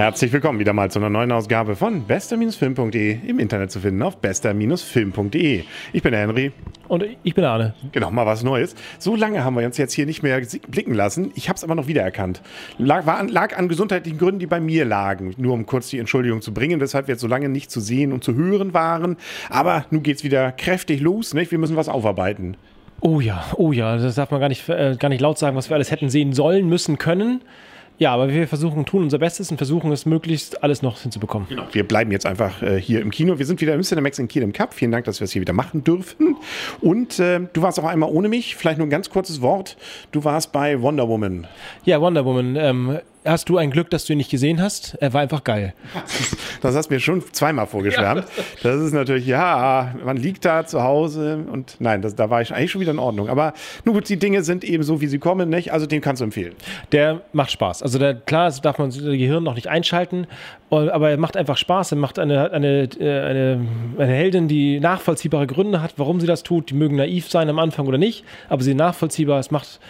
Herzlich willkommen wieder mal zu einer neuen Ausgabe von bester-film.de im Internet zu finden auf bester-film.de. Ich bin der Henry. Und ich bin Arne. Genau, mal was Neues. So lange haben wir uns jetzt hier nicht mehr blicken lassen. Ich habe es aber noch wiedererkannt. Lag, war, lag an gesundheitlichen Gründen, die bei mir lagen. Nur um kurz die Entschuldigung zu bringen, weshalb wir jetzt so lange nicht zu sehen und zu hören waren. Aber nun geht es wieder kräftig los. Nicht? Wir müssen was aufarbeiten. Oh ja, oh ja, das darf man gar nicht, äh, gar nicht laut sagen, was wir alles hätten sehen sollen, müssen, können. Ja, aber wir versuchen, tun unser Bestes und versuchen es möglichst alles noch hinzubekommen. Genau. Wir bleiben jetzt einfach äh, hier im Kino. Wir sind wieder im Cinemax in Kiel im Cup. Vielen Dank, dass wir es hier wieder machen dürfen. Und äh, du warst auch einmal ohne mich. Vielleicht nur ein ganz kurzes Wort. Du warst bei Wonder Woman. Ja, Wonder Woman. Ähm, hast du ein Glück, dass du ihn nicht gesehen hast. Er war einfach geil. Das hast du mir schon zweimal vorgeschwärmt. Ja. Das ist natürlich, ja, man liegt da zu Hause und nein, das, da war ich eigentlich schon wieder in Ordnung. Aber nun gut, die Dinge sind eben so, wie sie kommen, nicht? Also den kannst du empfehlen. Der macht Spaß. Also der, klar, darf man das Gehirn noch nicht einschalten, aber er macht einfach Spaß. Er macht eine, eine, äh, eine, eine Heldin, die nachvollziehbare Gründe hat, warum sie das tut. Die mögen naiv sein am Anfang oder nicht, aber sie nachvollziehbar. Es macht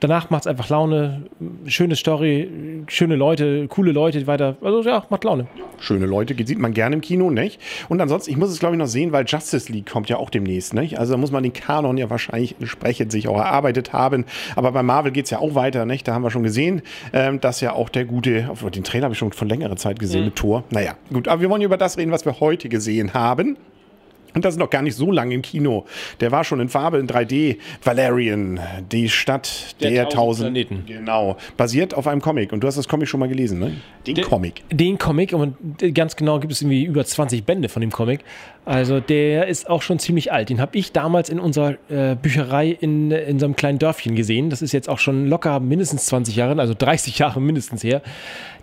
danach macht es einfach Laune. Schöne Story, schöne Leute, coole Leute, die weiter. Also ja, macht Laune. Schöne Leute, sieht man gerne im Kino, nicht? Und ansonsten, ich muss es glaube ich noch sehen, weil Justice League kommt ja auch demnächst, nicht? Also da muss man den Kanon ja wahrscheinlich entsprechend sich auch erarbeitet haben. Aber bei Marvel geht es ja auch weiter, nicht? Da haben wir schon gesehen, ähm, dass ja auch der gute, den Trailer habe ich schon von längerer Zeit gesehen mhm. mit Thor. Naja, gut, aber wir wollen über das reden, was wir heute gesehen haben. Und das ist noch gar nicht so lange im Kino. Der war schon in Farbe in 3D. Valerian, die Stadt der, der tausend Planeten. Genau. Basiert auf einem Comic. Und du hast das Comic schon mal gelesen, ne? Den De, Comic. Den Comic. Und ganz genau gibt es irgendwie über 20 Bände von dem Comic. Also der ist auch schon ziemlich alt. Den habe ich damals in unserer äh, Bücherei in, in so einem kleinen Dörfchen gesehen. Das ist jetzt auch schon locker mindestens 20 Jahre, also 30 Jahre mindestens her.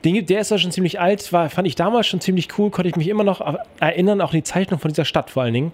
Den, der ist ja schon ziemlich alt, war, fand ich damals schon ziemlich cool, konnte ich mich immer noch erinnern, auch die Zeichnung von dieser Stadt vor allen Dingen.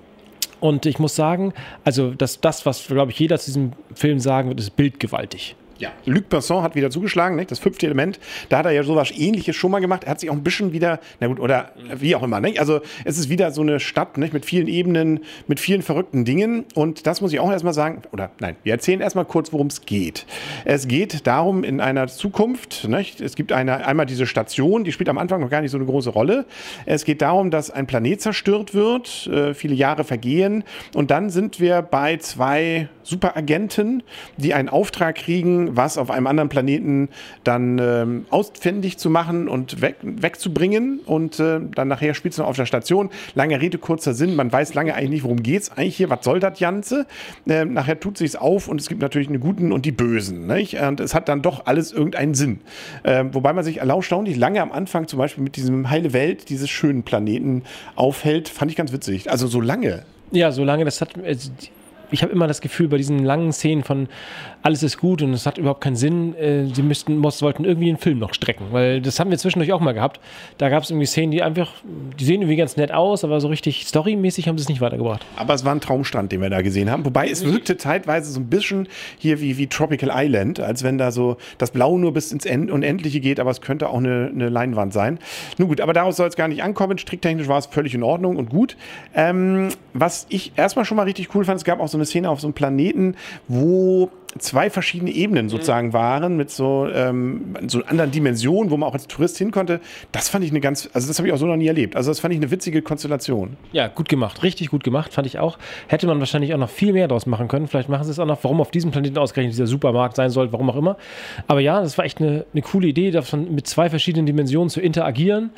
Und ich muss sagen, also das, das was, glaube ich, jeder zu diesem Film sagen wird, ist bildgewaltig. Ja. Luc Besson hat wieder zugeschlagen, nicht? das fünfte Element. Da hat er ja sowas ähnliches schon mal gemacht. Er hat sich auch ein bisschen wieder, na gut, oder wie auch immer. Nicht? Also es ist wieder so eine Stadt nicht? mit vielen Ebenen, mit vielen verrückten Dingen. Und das muss ich auch erstmal sagen, oder nein, wir erzählen erstmal kurz, worum es geht. Es geht darum, in einer Zukunft, nicht? es gibt eine, einmal diese Station, die spielt am Anfang noch gar nicht so eine große Rolle. Es geht darum, dass ein Planet zerstört wird, äh, viele Jahre vergehen. Und dann sind wir bei zwei Superagenten, die einen Auftrag kriegen, was auf einem anderen Planeten dann ähm, ausfindig zu machen und weg, wegzubringen. Und äh, dann nachher spielt es noch auf der Station. Lange Rede, kurzer Sinn. Man weiß lange eigentlich nicht, worum geht es eigentlich hier, was soll das Ganze. Äh, nachher tut sich auf und es gibt natürlich eine Guten und die Bösen. Nicht? Und es hat dann doch alles irgendeinen Sinn. Äh, wobei man sich erstaunlich lange am Anfang zum Beispiel mit diesem heile Welt dieses schönen Planeten aufhält, fand ich ganz witzig. Also so lange. Ja, so lange, das hat, also ich habe immer das Gefühl, bei diesen langen Szenen von alles ist gut und es hat überhaupt keinen Sinn, äh, sie müssten, Moss wollten irgendwie einen Film noch strecken, weil das haben wir zwischendurch auch mal gehabt. Da gab es irgendwie Szenen, die einfach, die sehen irgendwie ganz nett aus, aber so richtig storymäßig haben sie es nicht weitergebracht. Aber es war ein Traumstrand, den wir da gesehen haben, wobei es wirkte zeitweise so ein bisschen hier wie, wie Tropical Island, als wenn da so das Blau nur bis ins Unendliche geht, aber es könnte auch eine, eine Leinwand sein. Nun gut, aber daraus soll es gar nicht ankommen. Stricktechnisch war es völlig in Ordnung und gut. Ähm, was ich erstmal schon mal richtig cool fand, es gab auch so eine Szene auf so einem Planeten, wo zwei verschiedene Ebenen sozusagen mhm. waren, mit so, ähm, so anderen Dimensionen, wo man auch als Tourist hin konnte. Das fand ich eine ganz, also das habe ich auch so noch nie erlebt. Also das fand ich eine witzige Konstellation. Ja, gut gemacht, richtig gut gemacht, fand ich auch. Hätte man wahrscheinlich auch noch viel mehr daraus machen können. Vielleicht machen sie es auch noch, warum auf diesem Planeten ausgerechnet dieser Supermarkt sein soll, warum auch immer. Aber ja, das war echt eine, eine coole Idee, davon mit zwei verschiedenen Dimensionen zu interagieren.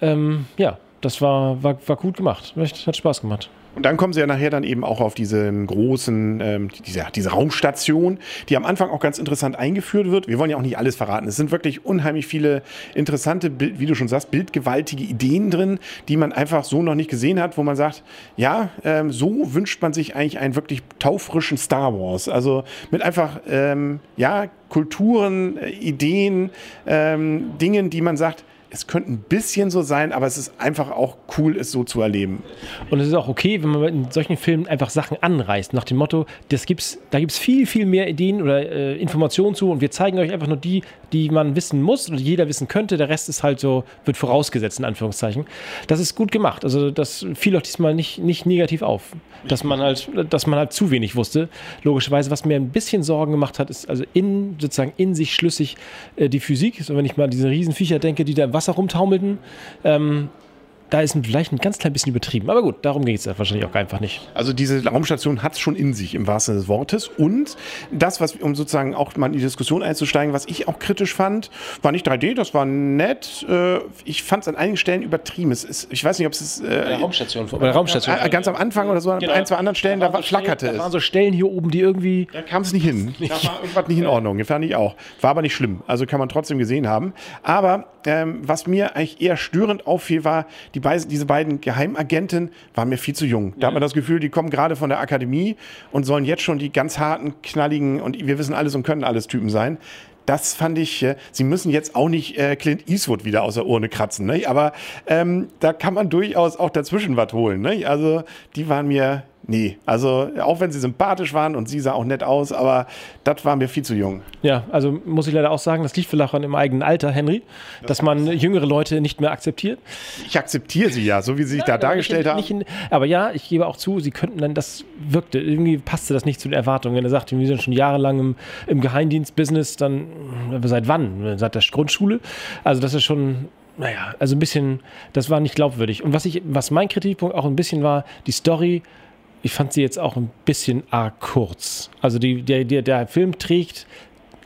Ähm, ja, das war, war, war gut gemacht. Hat Spaß gemacht. Und dann kommen sie ja nachher dann eben auch auf diesen großen, ähm, diese, diese Raumstation, die am Anfang auch ganz interessant eingeführt wird. Wir wollen ja auch nicht alles verraten. Es sind wirklich unheimlich viele interessante, wie du schon sagst, bildgewaltige Ideen drin, die man einfach so noch nicht gesehen hat, wo man sagt, ja, ähm, so wünscht man sich eigentlich einen wirklich taufrischen Star Wars. Also mit einfach, ähm, ja, Kulturen, äh, Ideen, ähm, Dingen, die man sagt, es könnte ein bisschen so sein, aber es ist einfach auch cool, es so zu erleben. Und es ist auch okay, wenn man in solchen Filmen einfach Sachen anreißt, nach dem Motto, das gibt's, da gibt es viel, viel mehr Ideen oder äh, Informationen zu und wir zeigen euch einfach nur die, die man wissen muss oder jeder wissen könnte. Der Rest ist halt so, wird vorausgesetzt, in Anführungszeichen. Das ist gut gemacht. Also das fiel auch diesmal nicht, nicht negativ auf, dass man halt, dass man halt zu wenig wusste. Logischerweise, was mir ein bisschen Sorgen gemacht hat, ist also in, sozusagen in sich schlüssig äh, die Physik. So, wenn ich mal an diese Riesenviecher denke, die da im rumtaumelten. Ähm, da ist vielleicht ein ganz klein bisschen übertrieben. Aber gut, darum geht es ja wahrscheinlich auch einfach nicht. Also diese Raumstation hat es schon in sich, im wahrsten Sinne des Wortes. Und das, was, um sozusagen auch mal in die Diskussion einzusteigen, was ich auch kritisch fand, war nicht 3D, das war nett. Äh, ich fand es an einigen Stellen übertrieben. Es ist, ich weiß nicht, ob es... Äh, bei der Raumstation. Bei der Raumstation. Äh, ganz am Anfang oder so, genau. an ein, zwei anderen Stellen, da, da flackerte Stellen, es. Da waren so Stellen hier oben, die irgendwie... Da kam es nicht hin. Da war irgendwas nicht in Ordnung. Fand ich auch. War aber nicht schlimm. Also kann man trotzdem gesehen haben. Aber ähm, was mir eigentlich eher störend auffiel, war, die beiden, diese beiden Geheimagenten waren mir viel zu jung. Da ja. hat man das Gefühl, die kommen gerade von der Akademie und sollen jetzt schon die ganz harten, knalligen und wir wissen alles und können alles Typen sein. Das fand ich, äh, sie müssen jetzt auch nicht äh, Clint Eastwood wieder aus der Urne kratzen, ne? aber ähm, da kann man durchaus auch dazwischen was holen. Ne? Also die waren mir Nee, also auch wenn sie sympathisch waren und sie sah auch nett aus, aber das war mir viel zu jung. Ja, also muss ich leider auch sagen, das liegt vielleicht auch im eigenen Alter, Henry, das dass man jüngere Leute nicht mehr akzeptiert. Ich akzeptiere sie ja, so wie sie sich da dargestellt haben. In, aber ja, ich gebe auch zu, sie könnten dann, das wirkte, irgendwie passte das nicht zu den Erwartungen. Wenn er sagt, wir sind schon jahrelang im, im Geheimdienst-Business, dann seit wann? Seit der Grundschule? Also das ist schon naja, also ein bisschen, das war nicht glaubwürdig. Und was ich, was mein Kritikpunkt auch ein bisschen war, die Story ich fand sie jetzt auch ein bisschen arg kurz. Also die, der, der, der Film trägt,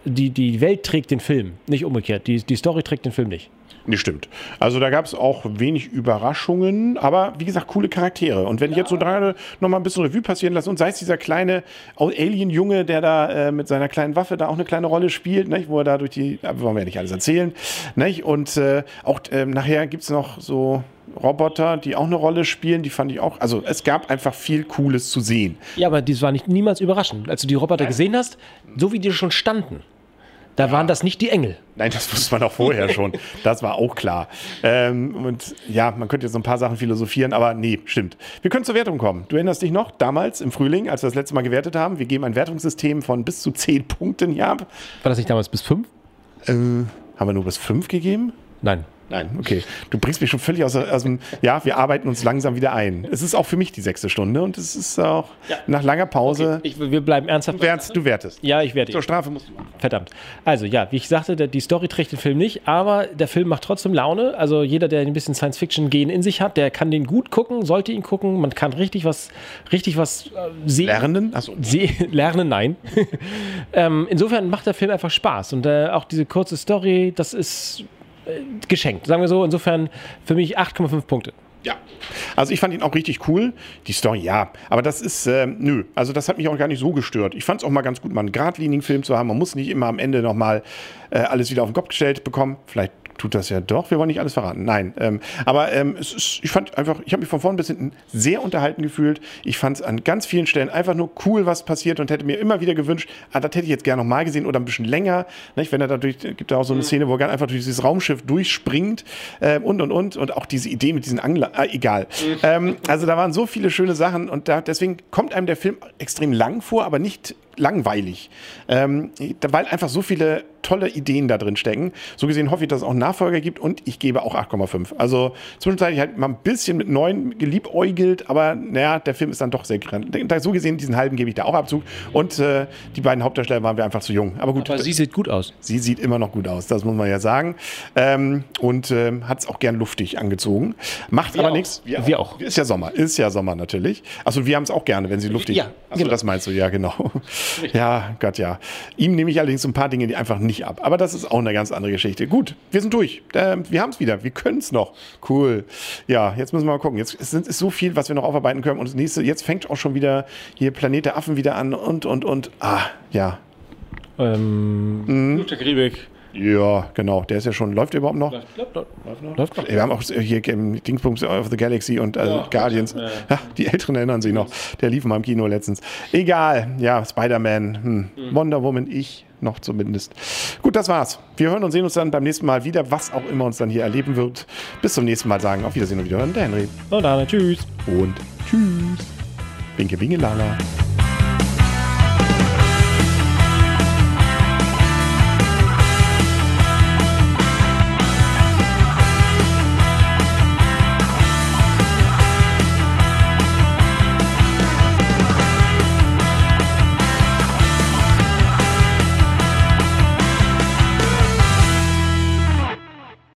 die, die Welt trägt den Film, nicht umgekehrt. Die, die Story trägt den Film nicht. Nee, stimmt. Also da gab es auch wenig Überraschungen, aber wie gesagt, coole Charaktere. Und wenn ja. ich jetzt so gerade noch mal ein bisschen Revue passieren lasse, und sei es dieser kleine Alien-Junge, der da äh, mit seiner kleinen Waffe da auch eine kleine Rolle spielt, nicht? wo er da durch die, wollen wir ja nicht alles erzählen, nicht? und äh, auch äh, nachher gibt es noch so Roboter, die auch eine Rolle spielen, die fand ich auch. Also es gab einfach viel Cooles zu sehen. Ja, aber das war nicht niemals überraschend. Als du die Roboter gesehen hast, so wie die schon standen, da waren das nicht die Engel. Nein, das wusste man auch vorher schon. Das war auch klar. Ähm, und ja, man könnte jetzt so ein paar Sachen philosophieren, aber nee, stimmt. Wir können zur Wertung kommen. Du erinnerst dich noch, damals im Frühling, als wir das letzte Mal gewertet haben, wir geben ein Wertungssystem von bis zu 10 Punkten hier ab. War das nicht damals bis 5? Äh, haben wir nur bis 5 gegeben? Nein. Nein, okay. Du bringst mich schon völlig aus, aus, dem. Ja, wir arbeiten uns langsam wieder ein. Es ist auch für mich die sechste Stunde und es ist auch ja. nach langer Pause. Okay. Ich, wir bleiben ernsthaft. Du, wärst, du wertest. Ja, ich werde. Zur Strafe musst du machen. Verdammt. Also, ja, wie ich sagte, die Story trägt den Film nicht, aber der Film macht trotzdem Laune. Also, jeder, der ein bisschen Science-Fiction-Gehen in sich hat, der kann den gut gucken, sollte ihn gucken. Man kann richtig was, richtig was äh, sehen. Lernen? Achso. lernen, nein. ähm, insofern macht der Film einfach Spaß. Und äh, auch diese kurze Story, das ist geschenkt. Sagen wir so, insofern für mich 8,5 Punkte. Ja. Also ich fand ihn auch richtig cool. Die Story, ja. Aber das ist, äh, nö. Also das hat mich auch gar nicht so gestört. Ich fand es auch mal ganz gut, mal einen geradlinigen Film zu haben. Man muss nicht immer am Ende nochmal äh, alles wieder auf den Kopf gestellt bekommen. Vielleicht tut das ja doch. Wir wollen nicht alles verraten. Nein. Ähm, aber ähm, es ist, ich fand einfach, ich habe mich von vorn bis hinten sehr unterhalten gefühlt. Ich fand es an ganz vielen Stellen einfach nur cool, was passiert und hätte mir immer wieder gewünscht, ah, das hätte ich jetzt gerne noch mal gesehen oder ein bisschen länger. Nicht? Wenn er dadurch, gibt da auch so eine mhm. Szene, wo er einfach durch dieses Raumschiff durchspringt äh, und und und und auch diese Idee mit diesen Angler, äh, egal. Mhm. Ähm, also da waren so viele schöne Sachen und da, deswegen kommt einem der Film extrem lang vor, aber nicht langweilig, ähm, weil einfach so viele tolle Ideen da drin stecken. So gesehen hoffe ich, dass es auch einen Nachfolger gibt und ich gebe auch 8,5. Also zwischenzeitlich halt mal ein bisschen mit 9 geliebäugelt, aber naja, der Film ist dann doch sehr So gesehen, diesen halben gebe ich da auch Abzug. Und äh, die beiden Hauptdarsteller waren wir einfach zu jung. Aber gut. Aber sie sieht gut aus. Sie sieht immer noch gut aus, das muss man ja sagen. Ähm, und äh, hat es auch gern luftig angezogen. Macht wir aber nichts. Wir, wir auch. Ist ja Sommer. Ist ja Sommer natürlich. Also wir haben es auch gerne, wenn sie luftig. Ja, Achso, genau. das meinst du, ja, genau. Richtig. Ja, Gott, ja. Ihm nehme ich allerdings ein paar Dinge, die einfach nicht ab. Aber das ist auch eine ganz andere Geschichte. Gut, wir sind durch. Äh, wir haben es wieder. Wir können es noch. Cool. Ja, jetzt müssen wir mal gucken. Jetzt ist, ist so viel, was wir noch aufarbeiten können. Und das nächste, jetzt fängt auch schon wieder hier Planet der Affen wieder an und, und, und. Ah, ja. Ähm, mhm. Ja, genau. Der ist ja schon. Läuft der überhaupt noch? Läuft, läuft, läuft noch. Läuft noch. Wir haben auch hier im Dingsbums of the Galaxy und äh, ja, Guardians. Ja, ja. die Älteren erinnern sich noch. Der lief mal im Kino letztens. Egal. Ja, Spider-Man, hm. mhm. Wonder Woman, ich noch zumindest. Gut, das war's. Wir hören und sehen uns dann beim nächsten Mal wieder, was auch immer uns dann hier erleben wird. Bis zum nächsten Mal sagen. Auf Wiedersehen und wiederhören. Der Henry. Und Anna. Tschüss. Und tschüss. Winke, winke, lala.